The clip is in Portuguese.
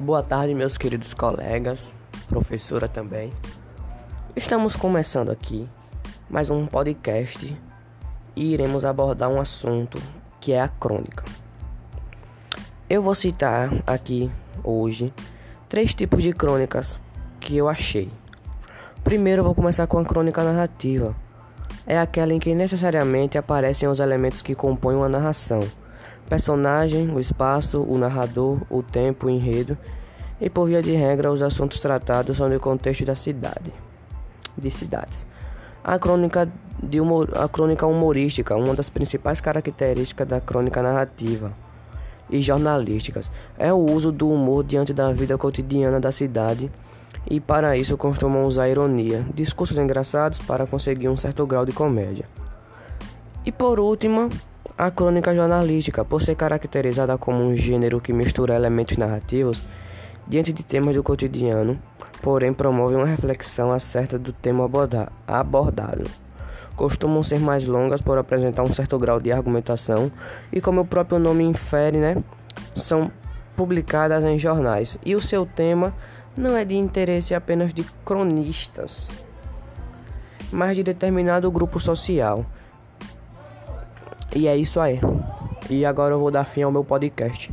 Boa tarde, meus queridos colegas, professora também. Estamos começando aqui mais um podcast e iremos abordar um assunto que é a crônica. Eu vou citar aqui hoje três tipos de crônicas que eu achei. Primeiro, vou começar com a crônica narrativa. É aquela em que necessariamente aparecem os elementos que compõem uma narração personagem, o espaço, o narrador, o tempo, o enredo e por via de regra os assuntos tratados são do contexto da cidade, de cidades. A crônica de humor, a crônica humorística, uma das principais características da crônica narrativa e jornalísticas, é o uso do humor diante da vida cotidiana da cidade e para isso costumam usar ironia, discursos engraçados para conseguir um certo grau de comédia. E por último, a crônica jornalística, por ser caracterizada como um gênero que mistura elementos narrativos diante de temas do cotidiano, porém promove uma reflexão acerca do tema abordado. Costumam ser mais longas por apresentar um certo grau de argumentação e, como o próprio nome infere, né, são publicadas em jornais. E o seu tema não é de interesse apenas de cronistas, mas de determinado grupo social. E é isso aí. E agora eu vou dar fim ao meu podcast.